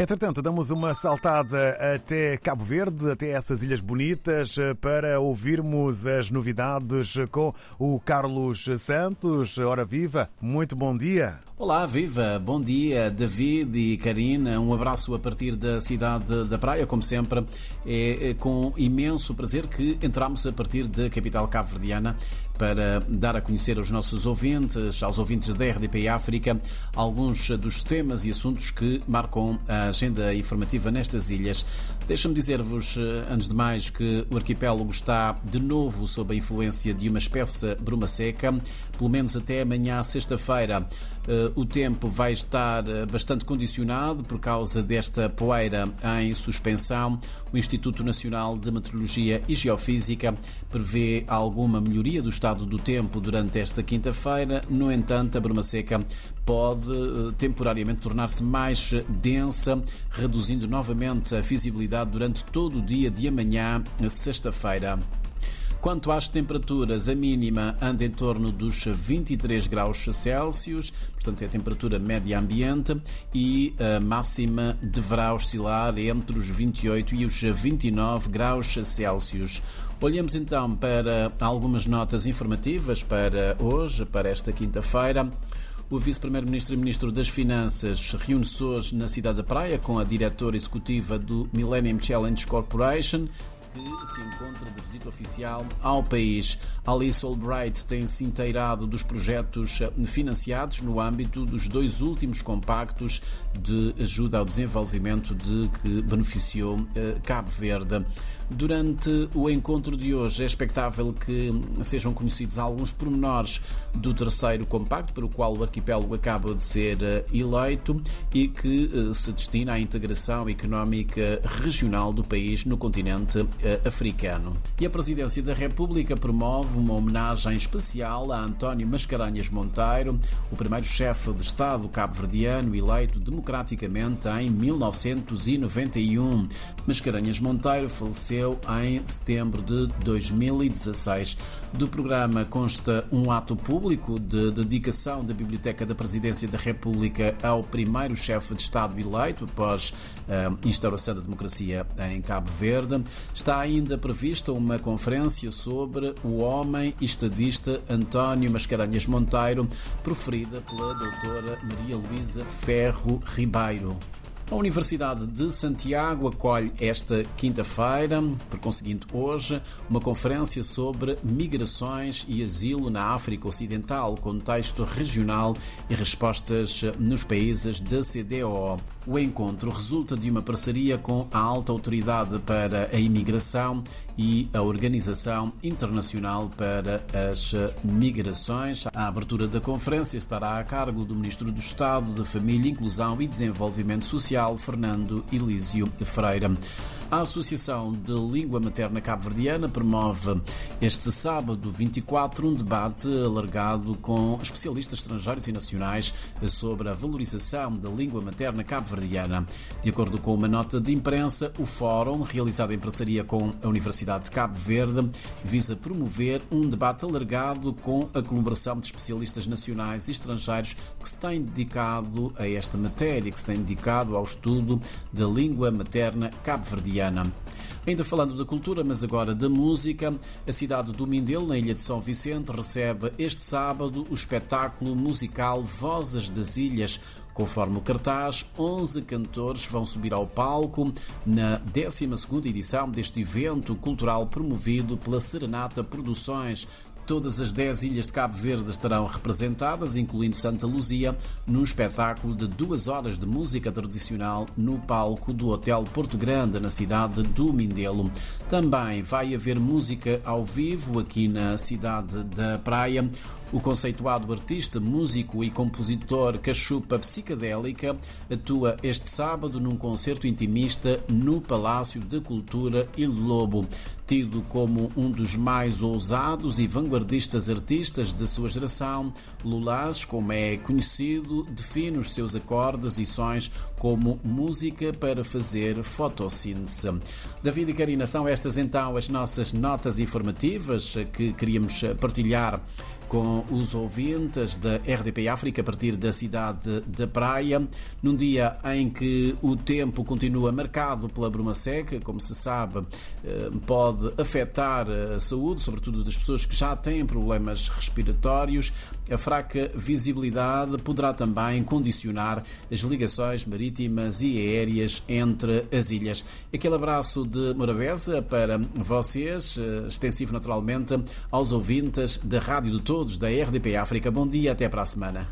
Entretanto, damos uma saltada até Cabo Verde, até essas ilhas bonitas, para ouvirmos as novidades com o Carlos Santos. Ora viva, muito bom dia. Olá, viva! Bom dia, David e Karina. Um abraço a partir da cidade da Praia, como sempre. É com imenso prazer que entramos a partir da capital cabo-verdiana para dar a conhecer aos nossos ouvintes, aos ouvintes da RDP África, alguns dos temas e assuntos que marcam a agenda informativa nestas ilhas. Deixa-me dizer-vos, antes de mais, que o arquipélago está de novo sob a influência de uma espécie bruma seca, pelo menos até amanhã, sexta-feira. Eh, o tempo vai estar eh, bastante condicionado por causa desta poeira em suspensão. O Instituto Nacional de Meteorologia e Geofísica prevê alguma melhoria do estado do tempo durante esta quinta-feira. No entanto, a bruma seca pode eh, temporariamente tornar-se mais densa, reduzindo novamente a visibilidade durante todo o dia de amanhã, sexta-feira. Quanto às temperaturas, a mínima anda em torno dos 23 graus Celsius, portanto é a temperatura média ambiente, e a máxima deverá oscilar entre os 28 e os 29 graus Celsius. Olhamos então para algumas notas informativas para hoje, para esta quinta-feira. O vice-primeiro-ministro e ministro das Finanças reúne-se hoje na cidade da Praia com a diretora executiva do Millennium Challenge Corporation, que se encontra de visita oficial ao país. Alice Albright tem se inteirado dos projetos eh, financiados no âmbito dos dois últimos compactos de ajuda ao desenvolvimento de que beneficiou eh, Cabo Verde. Durante o encontro de hoje é expectável que sejam conhecidos alguns pormenores do terceiro compacto, para o qual o arquipélago acaba de ser eh, eleito e que se destina à integração económica regional do país no continente africano. E a Presidência da República promove uma homenagem especial a António Mascarenhas Monteiro, o primeiro chefe de Estado cabo-verdiano eleito democraticamente em 1991. Mascarenhas Monteiro faleceu em setembro de 2016. Do programa consta um ato público de dedicação da Biblioteca da Presidência da República ao primeiro chefe de Estado eleito após a instauração da democracia em Cabo Verde. Está ainda prevista uma conferência sobre o homem estadista António Mascarenhas Monteiro, proferida pela doutora Maria Luísa Ferro Ribeiro. A Universidade de Santiago acolhe esta quinta-feira, por conseguinte hoje, uma conferência sobre migrações e asilo na África Ocidental, contexto regional e respostas nos países da CDO. O encontro resulta de uma parceria com a Alta Autoridade para a Imigração e a Organização Internacional para as Migrações. A abertura da conferência estará a cargo do Ministro do Estado de Família, Inclusão e Desenvolvimento Social Fernando Elísio Freira. A Associação de Língua Materna Cabo-Verdiana promove este sábado 24 um debate alargado com especialistas estrangeiros e nacionais sobre a valorização da língua materna cabo-verdiana. De acordo com uma nota de imprensa, o fórum, realizado em parceria com a Universidade de Cabo Verde, visa promover um debate alargado com a colaboração de especialistas nacionais e estrangeiros que se têm dedicado a esta matéria, que se têm dedicado ao estudo da língua materna cabo-verdiana. Ainda falando da cultura, mas agora da música, a cidade do Mindelo, na ilha de São Vicente, recebe este sábado o espetáculo musical Vozes das Ilhas. Conforme o cartaz, 11 cantores vão subir ao palco na 12ª edição deste evento cultural promovido pela Serenata Produções, Todas as 10 ilhas de Cabo Verde estarão representadas, incluindo Santa Luzia, num espetáculo de duas horas de música tradicional no palco do Hotel Porto Grande, na cidade do Mindelo. Também vai haver música ao vivo aqui na cidade da Praia. O conceituado artista, músico e compositor Cachupa Psicadélica atua este sábado num concerto intimista no Palácio da Cultura Il Lobo. Tido como um dos mais ousados e vanguardistas artistas da sua geração, Lulás, como é conhecido, define os seus acordes e sons como música para fazer fotossíntese. David e Karina, são estas então as nossas notas informativas que queríamos partilhar com os ouvintes da RDP África a partir da cidade da Praia, num dia em que o tempo continua marcado pela bruma seca, como se sabe, eh, pode afetar a saúde, sobretudo das pessoas que já têm problemas respiratórios. A fraca visibilidade poderá também condicionar as ligações marítimas e aéreas entre as ilhas. Aquele abraço de Morabeza para vocês, eh, extensivo naturalmente aos ouvintes da Rádio de Todos da RDP África. Bom dia, até para a semana.